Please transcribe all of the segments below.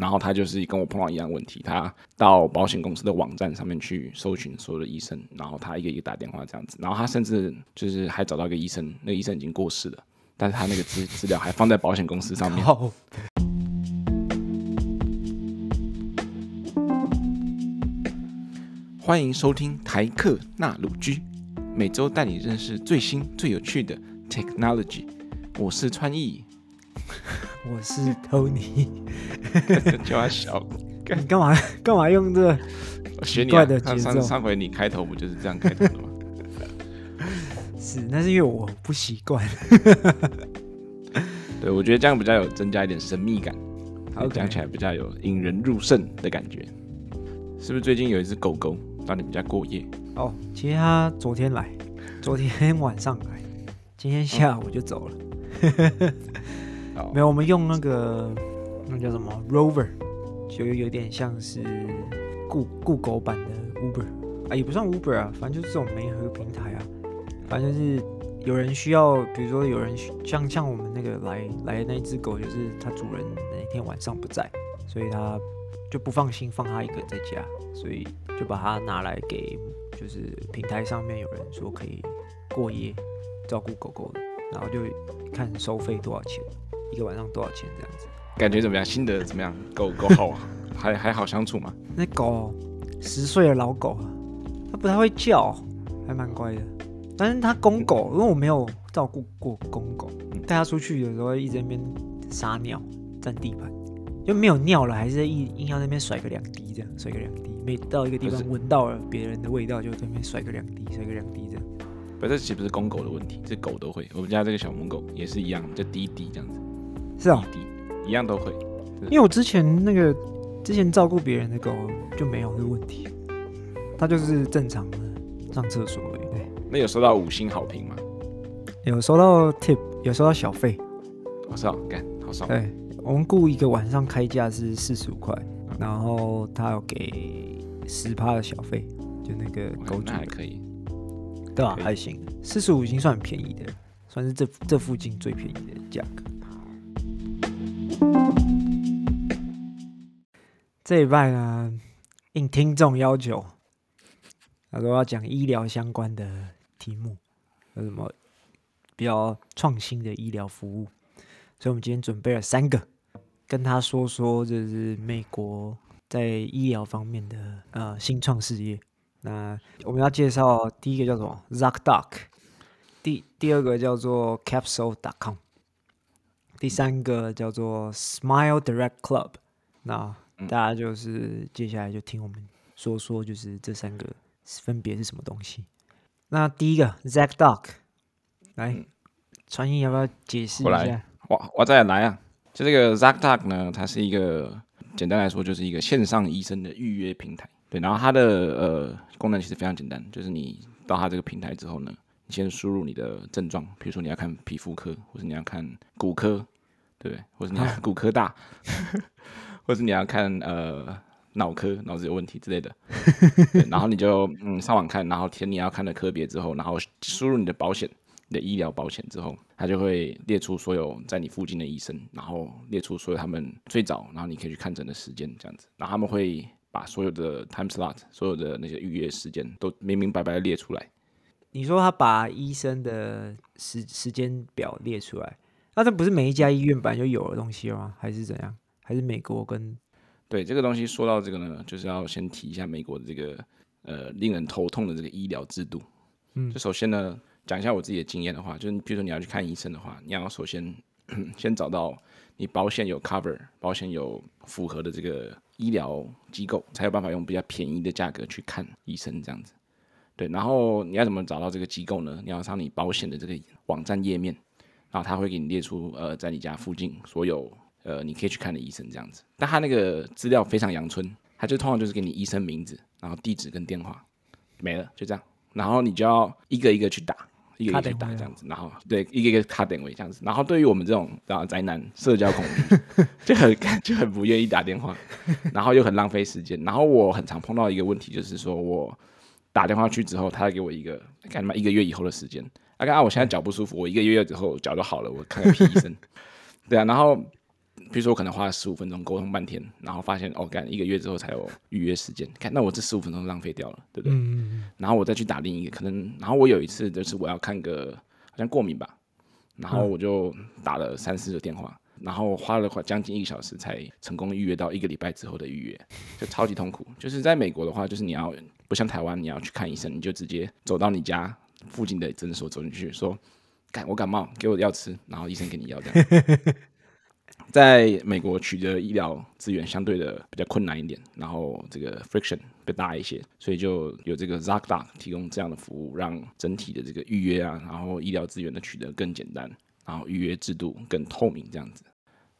然后他就是跟我碰到一样问题，他到保险公司的网站上面去搜寻所有的医生，然后他一个一个打电话这样子，然后他甚至就是还找到一个医生，那个医生已经过世了，但是他那个资资料还放在保险公司上面。欢迎收听台客纳鲁居，每周带你认识最新最有趣的 technology。我是川艺，我是 Tony。叫他小，你干嘛干嘛用这个奇怪的节奏？上上回你开头不就是这样开头的吗？是，那是因为我不习惯。对，我觉得这样比较有增加一点神秘感，讲 Okay. 起来比较有引人入胜的感觉。是不是最近有一只狗狗？到你们家过夜哦，其实它昨天来，昨天晚上来，今天下午就走了。哦、没有，我们用那个那叫什么 Rover，就有点像是雇雇狗版的 Uber 啊，也不算 Uber 啊，反正就是这种媒合平台啊。反正就是有人需要，比如说有人像像我们那个来来的那一只狗，就是它主人那天晚上不在，所以它就不放心放它一个在家，所以。就把它拿来给，就是平台上面有人说可以过夜照顾狗狗的，然后就看收费多少钱，一个晚上多少钱这样子。感觉怎么样？心得怎么样？狗狗好啊，还还好相处吗？那狗十岁的老狗，它不太会叫，还蛮乖的。但是它公狗，因为我没有照顾过公狗，带它出去的时候一直在那边撒尿占地盘。就没有尿了，还是硬硬要那边甩个两滴，这样甩个两滴。每到一个地方闻到了别人的味道，就在那边甩个两滴，甩个两滴这样。不，这岂不是公狗的问题？这狗都会。我们家这个小母狗也是一样，就滴滴这样子。是啊，一样都会。因为我之前那个之前照顾别人的狗就没有这个问题，它就是正常的上厕所而已。对，那有收到五星好评吗？有收到 tip，有收到小费。我操，干好爽。对。我们雇一个晚上开价是四十五块，然后他有给十趴的小费，就那个狗主还可以，对吧？还行，四十五已经算很便宜的，算是这这附近最便宜的价格。这一拜呢，应听众要求，他说要讲医疗相关的题目，有什么比较创新的医疗服务？所以，我们今天准备了三个，跟他说说，就是美国在医疗方面的呃新创事业。那我们要介绍第一个叫做 ZocDoc，第第二个叫做 Capsule.com，第三个叫做 Smile Direct Club。那大家就是接下来就听我们说说，就是这三个分别是什么东西。那第一个 Zack Doc，来，传音要不要解释一下？我我再来啊！就这个 Zack Doc 呢，它是一个简单来说就是一个线上医生的预约平台。对，然后它的呃功能其实非常简单，就是你到它这个平台之后呢，你先输入你的症状，比如说你要看皮肤科，或者你要看骨科，对？或者你要骨科大，或者你要看呃脑科，脑子有问题之类的。然后你就嗯上网看，然后填你要看的科别之后，然后输入你的保险。你的医疗保险之后，他就会列出所有在你附近的医生，然后列出所有他们最早，然后你可以去看诊的时间，这样子。然后他们会把所有的 time slot，所有的那些预约时间都明明白白的列出来。你说他把医生的时时间表列出来，那这不是每一家医院本来就有的东西吗？还是怎样？还是美国跟？对，这个东西说到这个呢，就是要先提一下美国的这个呃令人头痛的这个医疗制度。嗯，就首先呢。讲一下我自己的经验的话，就是比如说你要去看医生的话，你要首先 先找到你保险有 cover，保险有符合的这个医疗机构，才有办法用比较便宜的价格去看医生这样子。对，然后你要怎么找到这个机构呢？你要上你保险的这个网站页面，然后他会给你列出呃在你家附近所有呃你可以去看的医生这样子。但他那个资料非常阳春，他就通常就是给你医生名字，然后地址跟电话，没了就这样，然后你就要一个一个去打。一个一个打这样子，然后对一个一个卡点位这样子，然后对于我们这种啊宅男社交恐惧就很就很不愿意打电话，然后又很浪费时间，然后我很常碰到一个问题，就是说我打电话去之后，他给我一个干嘛一个月以后的时间，啊，刚啊我现在脚不舒服，我一个月之后脚就好了，我看个屁医生，对啊，然后比如说我可能花了十五分钟沟通半天，然后发现哦，干一个月之后才有预约时间，看那我这十五分钟浪费掉了，对不对？嗯。然后我再去打另一个，可能然后我有一次就是我要看个好像过敏吧，然后我就打了三四个电话。嗯然后花了快将近一个小时才成功预约到一个礼拜之后的预约，就超级痛苦。就是在美国的话，就是你要不像台湾，你要去看医生，你就直接走到你家附近的诊所走进去，说：“感我感冒，给我药吃。”然后医生给你药这样。在美国取得医疗资源相对的比较困难一点，然后这个 friction 会大一些，所以就有这个 ZocDoc 提供这样的服务，让整体的这个预约啊，然后医疗资源的取得更简单，然后预约制度更透明这样子。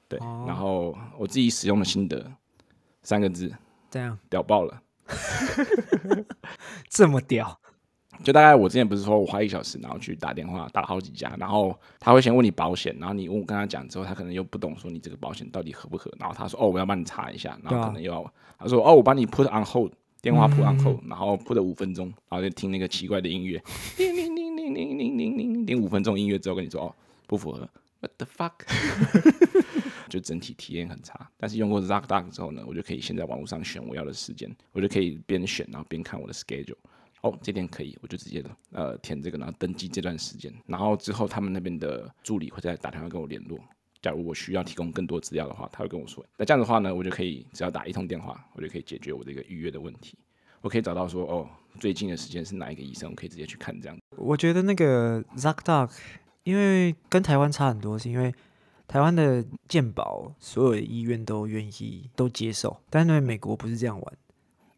对，然后我自己使用的心得三个字，这样屌爆了，这么屌，就大概我之前不是说我花一小时，然后去打电话打好几家，然后他会先问你保险，然后你问我跟他讲之后，他可能又不懂说你这个保险到底合不合，然后他说哦我要帮你查一下，然后可能又要他说哦我帮你 put on hold 电话 put on hold，然后 put 了五分钟，然后就听那个奇怪的音乐，叮叮叮叮叮叮叮叮叮五分钟音乐之后跟你说哦不符合，what the fuck。就整体体验很差，但是用过 ZocDoc 之后呢，我就可以先在网络上选我要的时间，我就可以边选然后边看我的 schedule。哦，这天可以，我就直接呃填这个，然后登记这段时间，然后之后他们那边的助理会再打电话跟我联络。假如我需要提供更多资料的话，他会跟我说。那这样的话呢，我就可以只要打一通电话，我就可以解决我这个预约的问题。我可以找到说哦，最近的时间是哪一个医生，我可以直接去看这样。我觉得那个 ZocDoc 因为跟台湾差很多，是因为。台湾的健保，所有的医院都愿意都接受，但是因为美国不是这样玩，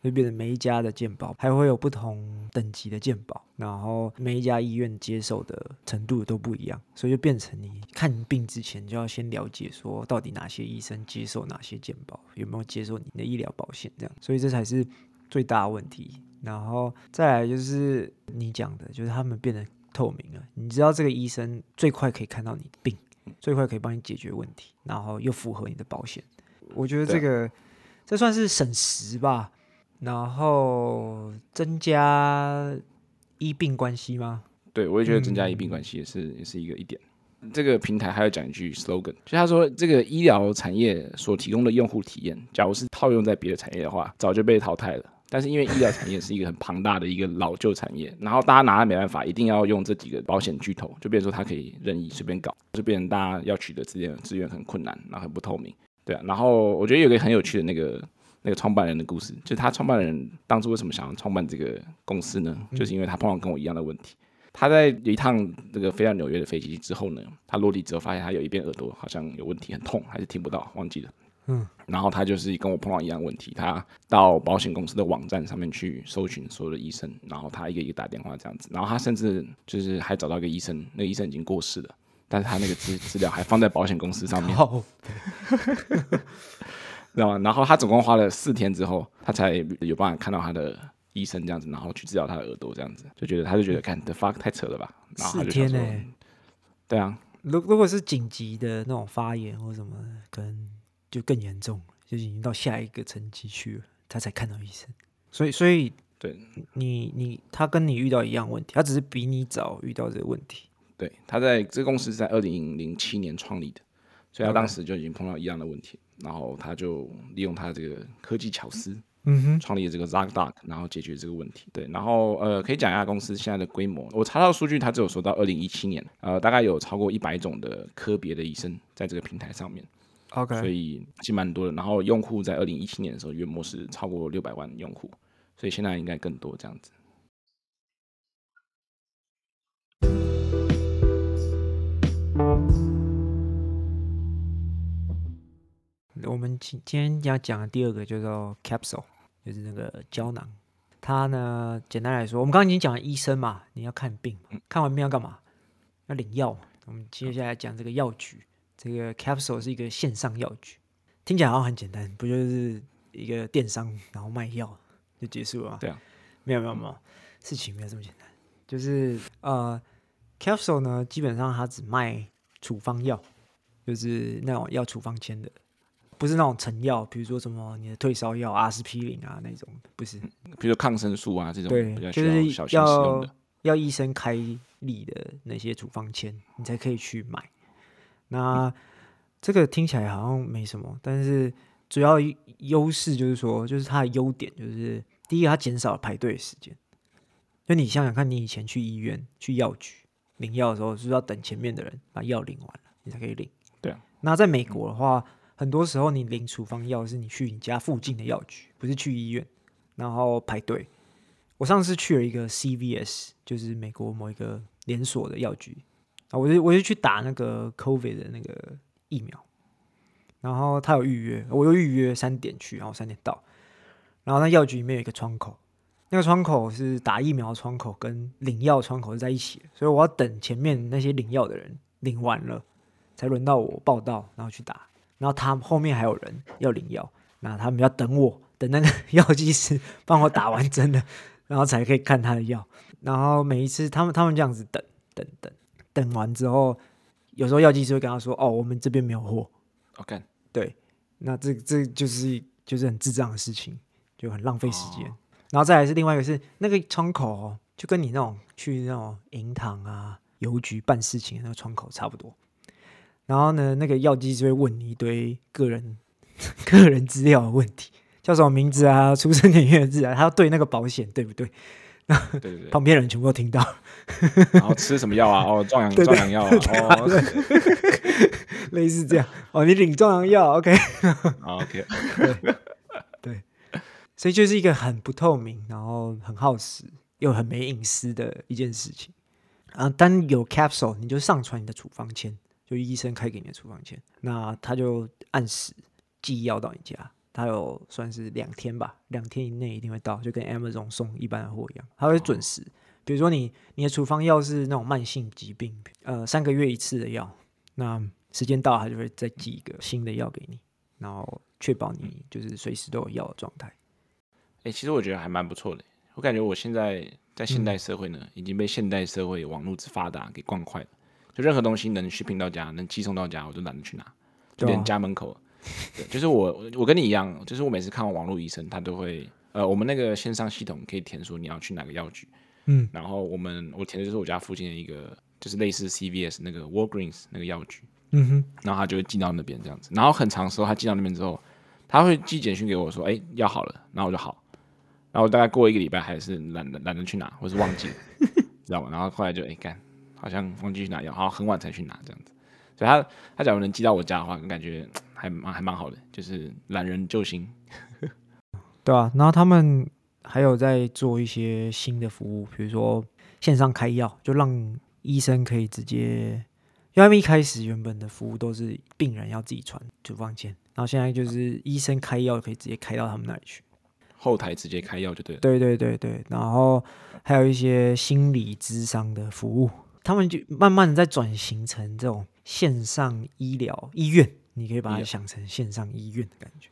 会变成每一家的鉴保还会有不同等级的鉴保，然后每一家医院接受的程度都不一样，所以就变成你看病之前就要先了解说到底哪些医生接受哪些鉴保，有没有接受你的医疗保险这样，所以这才是最大的问题。然后再来就是你讲的，就是他们变得透明了，你知道这个医生最快可以看到你的病。最快可以帮你解决问题，然后又符合你的保险，我觉得这个这算是省时吧，然后增加医病关系吗？对，我也觉得增加医病关系也是、也是一个一点。这个平台还要讲一句 slogan，就他说这个医疗产业所提供的用户体验，假如是套用在别的产业的话，早就被淘汰了。但是因为医疗产业是一个很庞大的一个老旧产业，然后大家拿了没办法，一定要用这几个保险巨头，就变成说它可以任意随便搞，就变成大家要取得资源资源很困难，然后很不透明，对啊。然后我觉得有个很有趣的那个那个创办人的故事，就是他创办人当初为什么想要创办这个公司呢？就是因为他碰到跟我一样的问题，他在一趟这个飞到纽约的飞机之后呢，他落地之后发现他有一边耳朵好像有问题，很痛，还是听不到，忘记了。嗯，然后他就是跟我碰到一样问题，他到保险公司的网站上面去搜寻所有的医生，然后他一个一个打电话这样子，然后他甚至就是还找到一个医生，那个医生已经过世了，但是他那个资资料还放在保险公司上面，知道吗？然后他总共花了四天之后，他才有办法看到他的医生这样子，然后去治疗他的耳朵这样子，就觉得他就觉得看 the fuck 太扯了吧，然后他就说四天呢、欸？对啊，如如果是紧急的那种发炎或什么可能。就更严重，就已经到下一个层级去了，他才看到医生。所以，所以，对你，你他跟你遇到一样问题，他只是比你早遇到这个问题。对，他在这个公司是在二零零七年创立的，所以他当时就已经碰到一样的问题，然后他就利用他这个科技巧思，嗯哼，创立了这个 ZocDoc，然后解决这个问题。对，然后呃，可以讲一下公司现在的规模。我查到数据，他只有说到二零一七年，呃，大概有超过一百种的科别的医生在这个平台上面。OK，所以其实蛮多的。然后用户在二零一七年的时候，月末是超过六百万用户，所以现在应该更多这样子。我们今今天要讲的第二个叫做 Capsule，就是那个胶囊。它呢，简单来说，我们刚刚已经讲了医生嘛，你要看病，看完病要干嘛？要领药。我们接下来讲这个药局。这个 Capsule 是一个线上药局，听起来好像很简单，不就是一个电商，然后卖药就结束了吗？对啊，没有没有没有，事情没有这么简单。就是呃，Capsule 呢，基本上它只卖处方药，就是那种要处方签的，不是那种成药，比如说什么你的退烧药、阿司匹林啊那种，不是。比如说抗生素啊这种，对，就是要要医生开立的那些处方签，你才可以去买。那这个听起来好像没什么，但是主要优势就是说，就是它的优点就是第一个，它减少了排队的时间。就你想想看，你以前去医院去药局领药的时候，是不是要等前面的人把药领完了，你才可以领？对啊。那在美国的话，很多时候你领处方药是你去你家附近的药局，不是去医院，然后排队。我上次去了一个 CVS，就是美国某一个连锁的药局。啊，我就我就去打那个 COVID 的那个疫苗，然后他有预约，我又预约三点去，然后三点到，然后那药局里面有一个窗口，那个窗口是打疫苗窗口跟领药窗口是在一起，所以我要等前面那些领药的人领完了，才轮到我报到，然后去打，然后他后面还有人要领药，那他们要等我，等那个 药剂师帮我打完针了。然后才可以看他的药，然后每一次他们他们这样子等等等等完之后，有时候药剂师会跟他说：“哦，我们这边没有货。” OK，对，那这这就是就是很智障的事情，就很浪费时间。Oh. 然后再来是另外一个是那个窗口哦，就跟你那种去那种银行啊、邮局办事情的那个窗口差不多。然后呢，那个药剂就会问你一堆个人 个人资料的问题。叫什么名字啊？出生年月日啊？他要对那个保险，对不对？那对对对，旁边人全部都听到。然后吃什么药啊？哦，壮阳 壮阳药啊。哦，类似这样。哦，你领壮阳药，OK。OK。对对，所以就是一个很不透明，然后很耗时又很没隐私的一件事情。啊，当有 capsule，你就上传你的处方签，就医生开给你的处方签，那他就按时寄药到你家。他有算是两天吧，两天以内一定会到，就跟 Amazon 送一般的货一样，他会准时。比如说你你的处方药是那种慢性疾病，呃，三个月一次的药，那时间到他就会再寄一个新的药给你，然后确保你就是随时都有药的状态。哎、欸，其实我觉得还蛮不错的。我感觉我现在在现代社会呢，嗯、已经被现代社会网络之发达给惯坏了。就任何东西能 shipping 到家，能寄送到家，我都懒得去拿，就连家门口。对，就是我，我跟你一样，就是我每次看完网络医生，他都会，呃，我们那个线上系统可以填说你要去哪个药局，嗯，然后我们我填的就是我家附近的一个，就是类似 CVS 那个 Walgreens 那个药局，嗯哼，然后他就会寄到那边这样子，然后很长时候他寄到那边之后，他会寄简讯给我说，哎，药好了，然后我就好，然后大概过一个礼拜还是懒得懒得去拿，或是忘记了，知道吗？然后后来就哎干，好像忘记去拿药，然后很晚才去拿这样子，所以他他假如能寄到我家的话，感觉。还蛮还蛮好的，就是懒人救星，对啊，然后他们还有在做一些新的服务，比如说线上开药，就让医生可以直接，因为他们一开始原本的服务都是病人要自己传处方箋，然后现在就是医生开药可以直接开到他们那里去，后台直接开药就对了。对对对对，然后还有一些心理咨商的服务，他们就慢慢的在转型成这种线上医疗医院。你可以把它想成线上医院的感觉。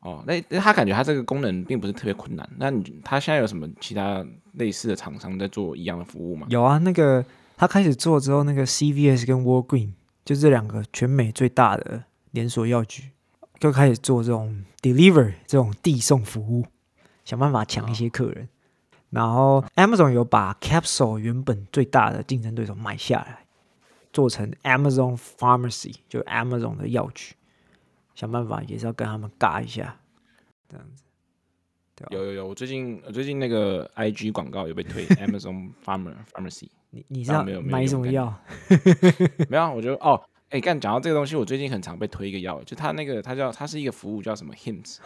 哦，那那他感觉他这个功能并不是特别困难。那你他现在有什么其他类似的厂商在做一样的服务吗？有啊，那个他开始做之后，那个 CVS 跟 Walgreen 就这两个全美最大的连锁药局，就开始做这种 deliver 这种递送服务，想办法抢一些客人。哦、然后 Amazon 有把 Capsule 原本最大的竞争对手买下来。做成 Amazon Pharmacy，就 Amazon 的药局，想办法也是要跟他们尬一下，这样子。有有有，我最近我最近那个 IG 广告有被推 Amazon Pharma Pharmacy。你你知道没有买什么药？没有，我觉得哦，哎、欸，刚讲到这个东西，我最近很常被推一个药，就他那个他叫他是一个服务叫什么 Hims，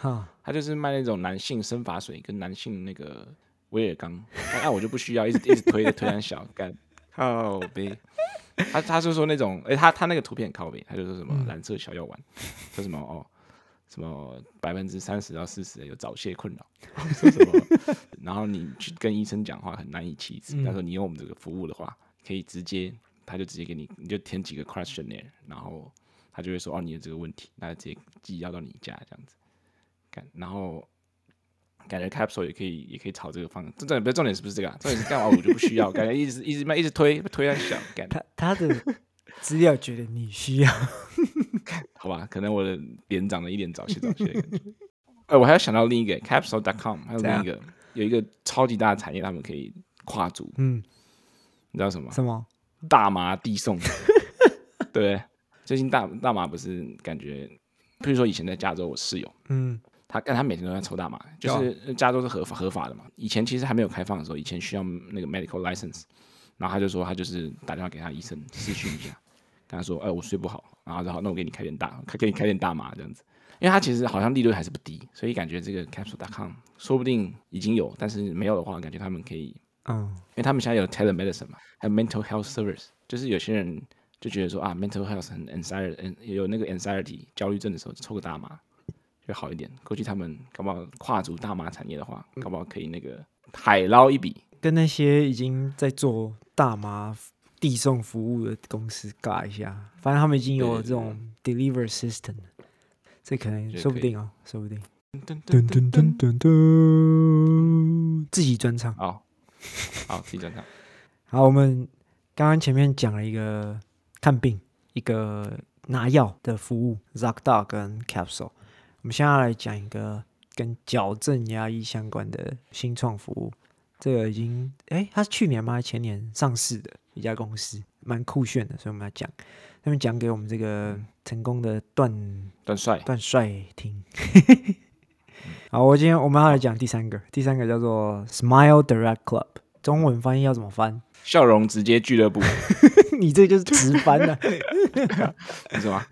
他就是卖那种男性生发水跟男性那个威尔刚，那、啊、我就不需要，一直 一直推着推很小，干靠杯。他他是说那种，哎、欸，他他那个图片很靠北，他就说什么蓝色小药丸，说、嗯、什么哦，什么百分之三十到四十的有早泄困扰，说什么，然后你去跟医生讲话很难以启齿。他说你用我们这个服务的话，可以直接，他就直接给你，你就填几个 questionnaire，然后他就会说哦，你有这个问题，那直接寄药到你家这样子，看，然后。感觉 Capsule 也可以，也可以朝这个方向。重点，重点是不是这个、啊？重点是干嘛？我就不需要。感觉一直一直一直推推很小。他他的资料觉得你需要，好吧？可能我的脸长得一点早泄早泄的感觉。哎，我还要想到另一个 Capsule.com，还有另一个有一个超级大的产业，他们可以跨足。嗯，你知道什么？什么？大麻递送。对。最近大大麻不是感觉，譬如说以前在加州，我室友，嗯，他但他每天都在抽大麻，就是加州是合法合法的嘛。以前其实还没有开放的时候，以前需要那个 medical license，然后他就说他就是打电话给他医生咨询一下，跟他说，哎，我睡不好，然后说好，那我给你开点大，开给你开点大麻这样子，因为他其实好像利润还是不低，所以感觉这个 capsule.com 说不定已经有，但是没有的话，感觉他们可以，嗯，因为他们现在有 telemedicine 嘛，还有 mental health service，就是有些人。就觉得说啊，mental health 很 anxiety，有那个 anxiety 焦虑症的时候，抽个大麻就好一点。过去他们搞不好跨足大麻产业的话，搞不好可以那个海捞一笔，跟那些已经在做大麻递送服务的公司尬一下。反正他们已经有这种 deliver system，这可能说不定哦，说不定。噔噔噔噔噔噔，自己专场。好，好，自己专场。好，我们刚刚前面讲了一个。看病一个拿药的服务，ZocDoc 跟 Capsule。我们现在来讲一个跟矫正牙医相关的新创服务。这个已经哎，它是去年吗？前年上市的一家公司，蛮酷炫的，所以我们要讲。他们讲给我们这个成功的段段帅段帅听。好，我今天我们要来讲第三个，第三个叫做 Smile Direct Club，中文翻译要怎么翻？笑容直接俱乐部。你这就是直翻了，是吗？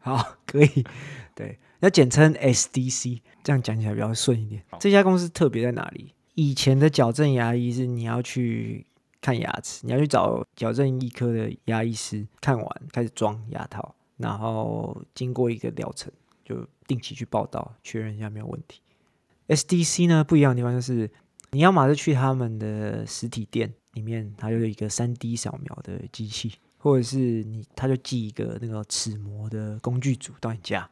好，可以，对，要简称 SDC，这样讲起来比较顺一点。这家公司特别在哪里？以前的矫正牙医是你要去看牙齿，你要去找矫正医科的牙医师看完开始装牙套，然后经过一个疗程，就定期去报道确认一下没有问题。SDC 呢，不一样的地方就是，你要么是去他们的实体店。里面它就有一个三 D 扫描的机器，或者是你，他就寄一个那个齿模的工具组到你家，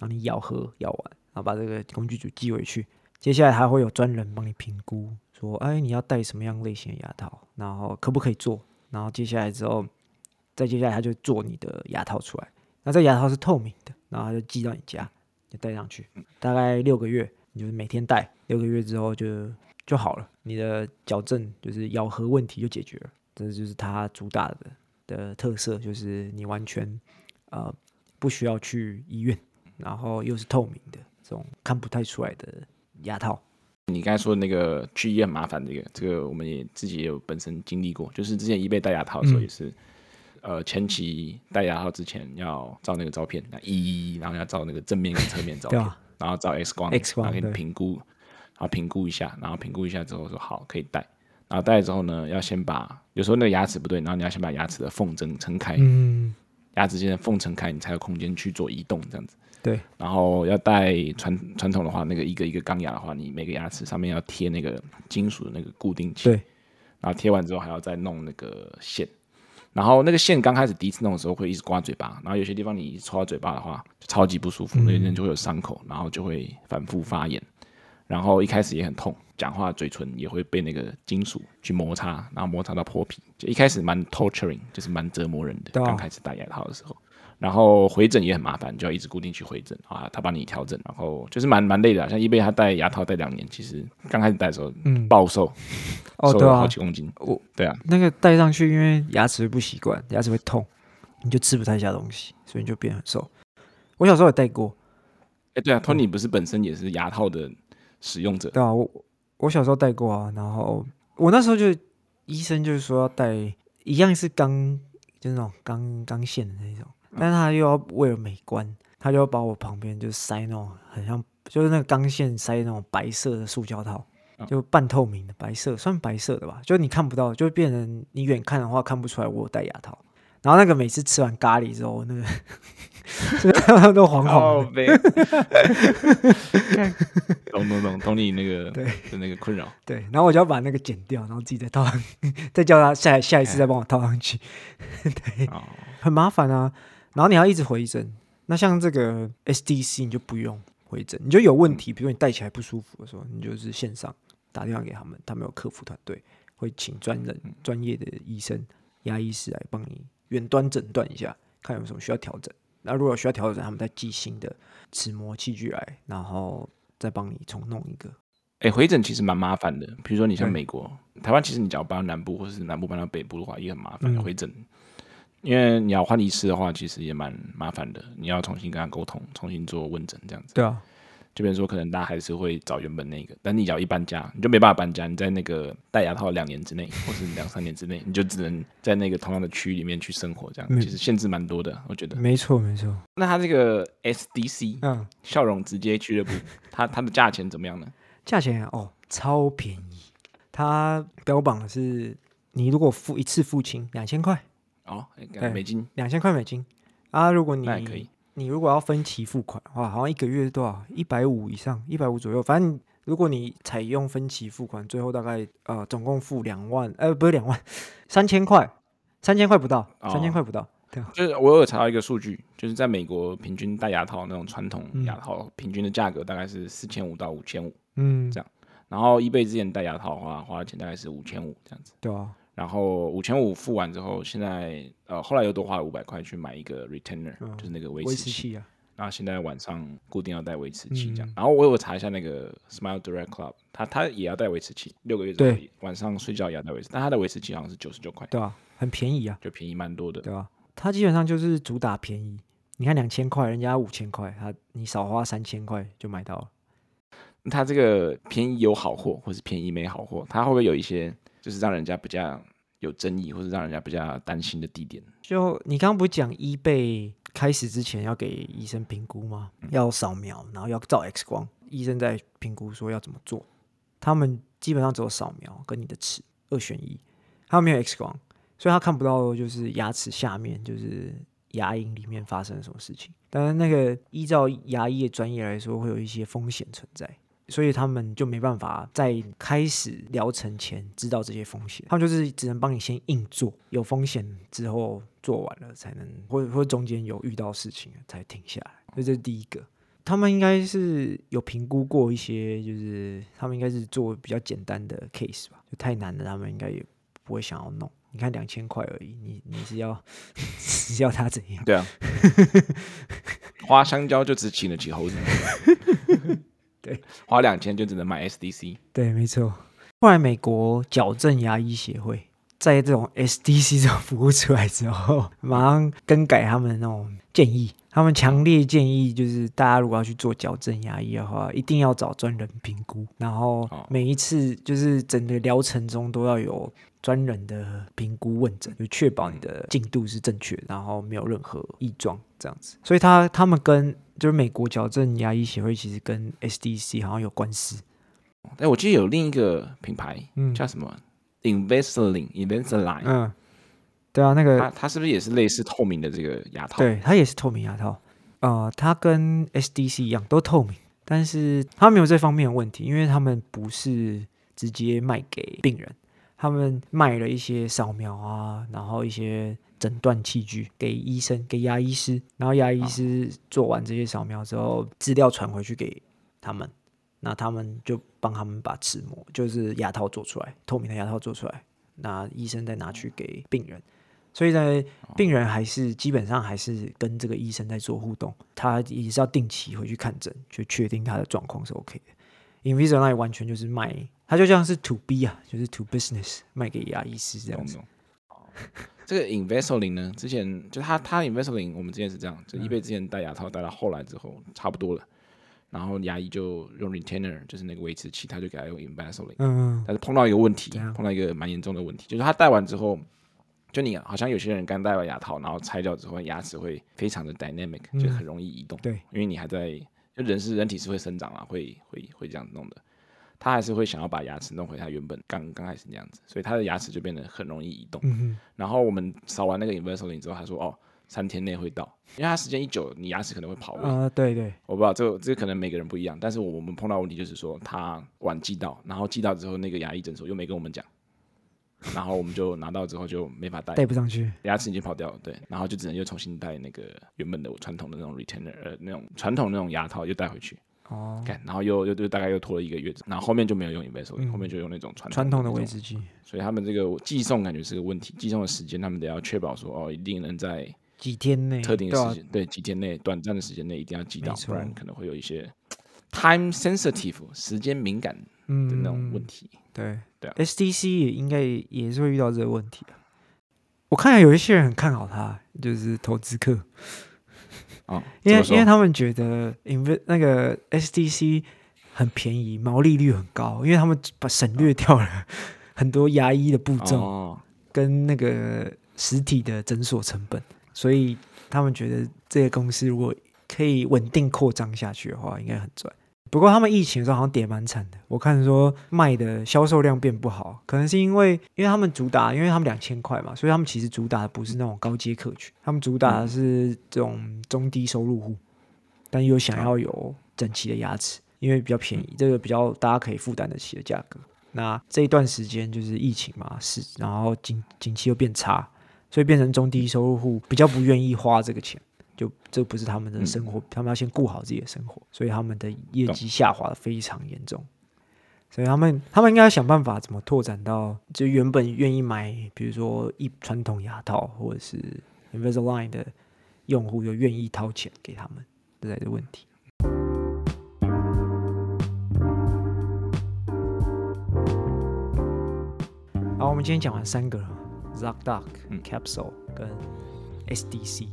然后你咬合咬完，然后把这个工具组寄回去。接下来还会有专人帮你评估，说，哎，你要戴什么样类型的牙套，然后可不可以做，然后接下来之后，再接下来他就做你的牙套出来。那这牙套是透明的，然后他就寄到你家，就戴上去，大概六个月，你就是每天戴，六个月之后就。就好了，你的矫正就是咬合问题就解决了，这就是它主打的的特色，就是你完全呃不需要去医院，然后又是透明的这种看不太出来的牙套。你刚才说的那个去医院麻烦这个，这个我们也自己也有本身经历过，就是之前一被戴牙套的时候也是，嗯、呃前期戴牙套之前要照那个照片，那一然后要照那个正面跟侧面照片，啊、然后照 X 光，X 光给你评估。然后评估一下，然后评估一下之后说好可以戴，然后戴了之后呢，要先把有时候那个牙齿不对，然后你要先把牙齿的缝针撑开，嗯，牙齿间的缝撑开，你才有空间去做移动这样子。对，然后要带传传统的话，那个一个一个钢牙的话，你每个牙齿上面要贴那个金属的那个固定器，对，然后贴完之后还要再弄那个线，然后那个线刚开始第一次弄的时候会一直刮嘴巴，然后有些地方你抽到嘴巴的话就超级不舒服，那边就会有伤口，然后就会反复发炎。然后一开始也很痛，讲话嘴唇也会被那个金属去摩擦，然后摩擦到破皮，就一开始蛮 torturing，就是蛮折磨人的。刚开始戴牙套的时候，然后回诊也很麻烦，就要一直固定去回诊啊，他帮你调整，然后就是蛮蛮累的。像一贝他戴牙套戴两年，其实刚开始戴的时候，嗯，暴瘦，哦瘦了好几公斤。我，对啊，那个戴上去，因为牙齿不习惯，牙齿会痛，你就吃不太下东西，所以你就变很瘦。我小时候也戴过，哎，对啊，Tony 不是本身也是牙套的。使用者。对啊，我我小时候戴过啊，然后我那时候就医生就是说要戴一样是钢，就是那种钢钢线的那种，但是他又要为了美观，他就要把我旁边就塞那种很像就是那个钢线塞那种白色的塑胶套，就半透明的白色，算白色的吧，就你看不到，就变成你远看的话看不出来我有戴牙套。然后那个每次吃完咖喱之后，那个 都黄黄的。懂懂懂，懂你那个对的那个困扰。对，然后我就要把那个剪掉，然后自己再套上，再叫他下下一次再帮我套上去。对，很麻烦啊。然后你要一直回诊。那像这个 SDC 你就不用回诊，你就有问题，比如说你戴起来不舒服的时候，你就是线上打电话给他们，他们有客服团队会请专人、专业的医生、牙医师来帮你。远端诊断一下，看有什么需要调整。那如果需要调整，他们再寄新的齿模器具来，然后再帮你重弄一个。哎、欸，回诊其实蛮麻烦的。比如说你像美国、台湾，其实你只要搬到南部或者是南部搬到北部的话，也很麻烦。嗯、回诊因为你要换医师的话，其实也蛮麻烦的，你要重新跟他沟通，重新做问诊这样子。对啊。这边说，可能大家还是会找原本那个，但你只要一搬家，你就没办法搬家。你在那个戴牙套两年之内，或是两三年之内，你就只能在那个同样的区域里面去生活，这样、嗯、其实限制蛮多的，我觉得。没错，没错。那它这个 SDC，嗯，笑容直接俱乐部，它它的价钱怎么样呢？价钱哦，超便宜。它标榜的是，你如果付一次付清两千块，哦，美金，两千块美金啊，如果你那可以。你如果要分期付款的话，好像一个月多少？一百五以上，一百五左右。反正如果你采用分期付款，最后大概呃总共付两万，呃不是两万，三千块，三千块不到，三千块不到。对，就是我有查到一个数据，就是在美国平均戴牙套那种传统牙套，嗯、平均的价格大概是四千五到五千五，嗯，这样。然后 eBay 之前戴牙套的话，花的钱大概是五千五这样子。对啊。然后五千五付完之后，现在呃后来又多花了五百块去买一个 retainer，、嗯、就是那个维持器，器啊。然后现在晚上固定要带维持器这样。嗯、然后我有查一下那个 Smile Direct Club，他他也要带维持器，六个月之后晚上睡觉也要带维持，但他的维持器好像是九十九块。对啊，很便宜啊，就便宜蛮多的。对啊，他基本上就是主打便宜。你看两千块，人家五千块，他你少花三千块就买到了。他这个便宜有好货，或是便宜没好货，他会不会有一些就是让人家比较？有争议或者让人家比较担心的地点，就你刚刚不是讲 eBay 开始之前要给医生评估吗？嗯、要扫描，然后要照 X 光，医生在评估说要怎么做。他们基本上只有扫描跟你的齿二选一，他们没有 X 光，所以他看不到就是牙齿下面就是牙龈里面发生了什么事情。当然，那个依照牙医的专业来说，会有一些风险存在。所以他们就没办法在开始疗程前知道这些风险，他们就是只能帮你先硬做，有风险之后做完了才能，或者或中间有遇到事情才停下来。所以这是第一个，他们应该是有评估过一些，就是他们应该是做比较简单的 case 吧，就太难了他们应该也不会想要弄。你看两千块而已，你你是要 是要他怎样？对啊，花香蕉就只请得起猴子。对，花两千就只能买 SDC。对，没错。后来美国矫正牙医协会在这种 SDC 这种服务出来之后，马上更改他们的那种建议。他们强烈建议，就是大家如果要去做矫正牙医的话，一定要找专人评估，然后每一次就是整个疗程中都要有专人的评估问诊，就确保你的进度是正确，然后没有任何异状这样子。所以他他们跟就是美国矫正牙医协会其实跟 SDC 好像有官司。哎，我记得有另一个品牌，嗯，叫什么 Invisalign，Invisalign，嗯，对啊，那个它它是不是也是类似透明的这个牙套？对，它也是透明牙套。呃，它跟 SDC 一样都透明，但是它没有这方面的问题，因为他们不是直接卖给病人，他们卖了一些扫描啊，然后一些。诊断器具给医生，给牙医师，然后牙医师做完这些扫描之后，资料传回去给他们，那他们就帮他们把齿膜，就是牙套做出来，透明的牙套做出来，那医生再拿去给病人，所以呢，病人还是基本上还是跟这个医生在做互动，他也是要定期回去看诊，去确定他的状况是 OK 的。Invisalign 完全就是卖，它就像是 To B 啊，就是 To Business 卖给牙医师这样子。这个 Invisalign 呢，之前就他他 Invisalign 我们之前是这样，就 eBay 之前戴牙套戴到后来之后差不多了，然后牙医就用 retainer，就是那个维持器，他就给他用 Invisalign。嗯，但是碰到一个问题，碰到一个蛮严重的问题，就是他戴完之后，就你好像有些人刚戴完牙套，然后拆掉之后，牙齿会非常的 dynamic，就很容易移动。对，因为你还在，就人是人体是会生长啊，会会会这样弄的。他还是会想要把牙齿弄回他原本刚刚开始那样子，所以他的牙齿就变得很容易移动。嗯、然后我们扫完那个 Invisalign 之后，他说：“哦，三天内会到，因为他时间一久，你牙齿可能会跑位。”啊，对对，我不知道这个这个可能每个人不一样，但是我们碰到问题就是说他晚寄到，然后寄到之后那个牙医诊所又没跟我们讲，然后我们就拿到之后就没法戴，戴不上去，牙齿已经跑掉了。对，然后就只能又重新戴那个原本的传统的那种 retainer，呃，那种传统那种牙套又戴回去。哦，然后又又又大概又拖了一个月，然后后面就没有用 Invisalign，后面就用那种传传统的维持器。所以他们这个寄送感觉是个问题，寄送的时间他们得要确保说哦，一定能在几天内特定的时间，对几天内短暂的时间内一定要寄到，不然可能会有一些 time sensitive 时间敏感的那种问题。对对，SDC 也应该也是会遇到这个问题。我看来有一些人很看好他，就是投资客。哦，因为因为他们觉得 Inv 那个 SDC 很便宜，毛利率很高，因为他们把省略掉了 很多牙医的步骤，跟那个实体的诊所成本，所以他们觉得这些公司如果可以稳定扩张下去的话，应该很赚。不过他们疫情的时候好像跌蛮惨的，我看说卖的销售量变不好，可能是因为因为他们主打，因为他们两千块嘛，所以他们其实主打的不是那种高阶客群，他们主打的是这种中低收入户，但又想要有整齐的牙齿，因为比较便宜，这个比较大家可以负担得起的价格。那这一段时间就是疫情嘛，是然后景景气又变差，所以变成中低收入户比较不愿意花这个钱。就这不是他们的生活，嗯、他们要先顾好自己的生活，所以他们的业绩下滑的非常严重。所以他们他们应该要想办法怎么拓展到，就原本愿意买，比如说一传统牙套或者是 Invisalign 的用户，又愿意掏钱给他们，这才是问题。好，我们今天讲完三个，ZocDoc、Capsule 跟 SDC。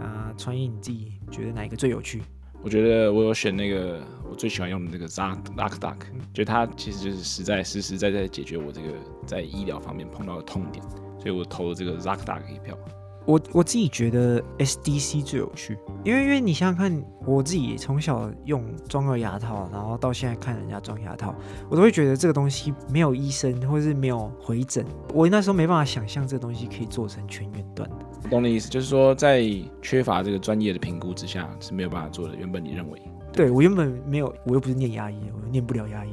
啊，穿越你自己觉得哪一个最有趣？我觉得我有选那个我最喜欢用的这个 Zack Duck，就它其实就是实在实实在在解决我这个在医疗方面碰到的痛点，所以我投了这个 Zack Duck 一票。我我自己觉得 SDC 最有趣，因为因为你想想看，我自己从小用装个牙套，然后到现在看人家装牙套，我都会觉得这个东西没有医生或是没有回诊，我那时候没办法想象这个东西可以做成全远端的。我懂你意思，就是说在缺乏这个专业的评估之下是没有办法做的。原本你认为？对，我原本没有，我又不是念牙医，我又念不了牙医，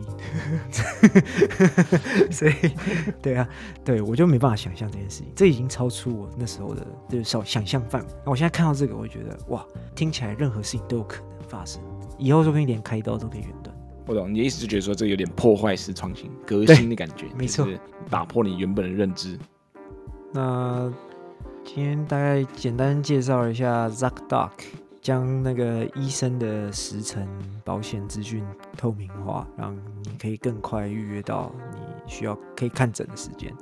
所以对啊，对我就没办法想象这件事情，这已经超出我那时候的就是想想象范围。那我现在看到这个，我就觉得哇，听起来任何事情都有可能发生，以后说不定连开刀都可以远端。我懂你的意思，就觉得说这有点破坏式创新、革新的感觉，没错，打破你原本的认知。那今天大概简单介绍一下 ZocDoc。将那个医生的时程、保险资讯透明化，让你可以更快预约到你需要可以看诊的时间。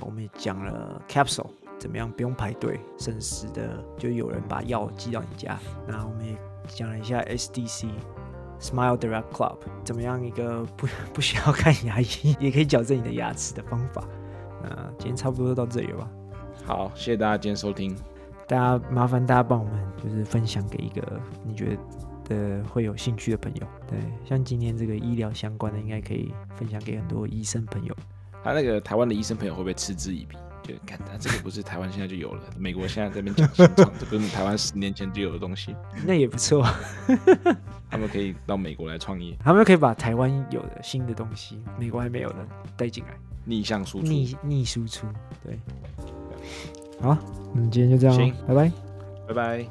我们也讲了 Capsule 怎么样不用排队，省时的就有人把药寄到你家。那我们也讲了一下 SDC Smile Direct Club 怎么样一个 不不需要看牙医也可以矫正你的牙齿的方法。那今天差不多就到这里了吧？好，谢谢大家今天收听。大家麻烦大家帮我们就是分享给一个你觉得会有兴趣的朋友。对，像今天这个医疗相关的，应该可以分享给很多医生朋友。他那个台湾的医生朋友会不会嗤之以鼻？就看他这个不是台湾现在就有了，美国现在这边讲新创，这不是台湾十年前就有的东西。那也不错，他们可以到美国来创业，他们可以把台湾有的新的东西，美国还没有的带进来，逆向输出，逆逆输出，对。好，那今天就这样，行，拜拜，拜拜。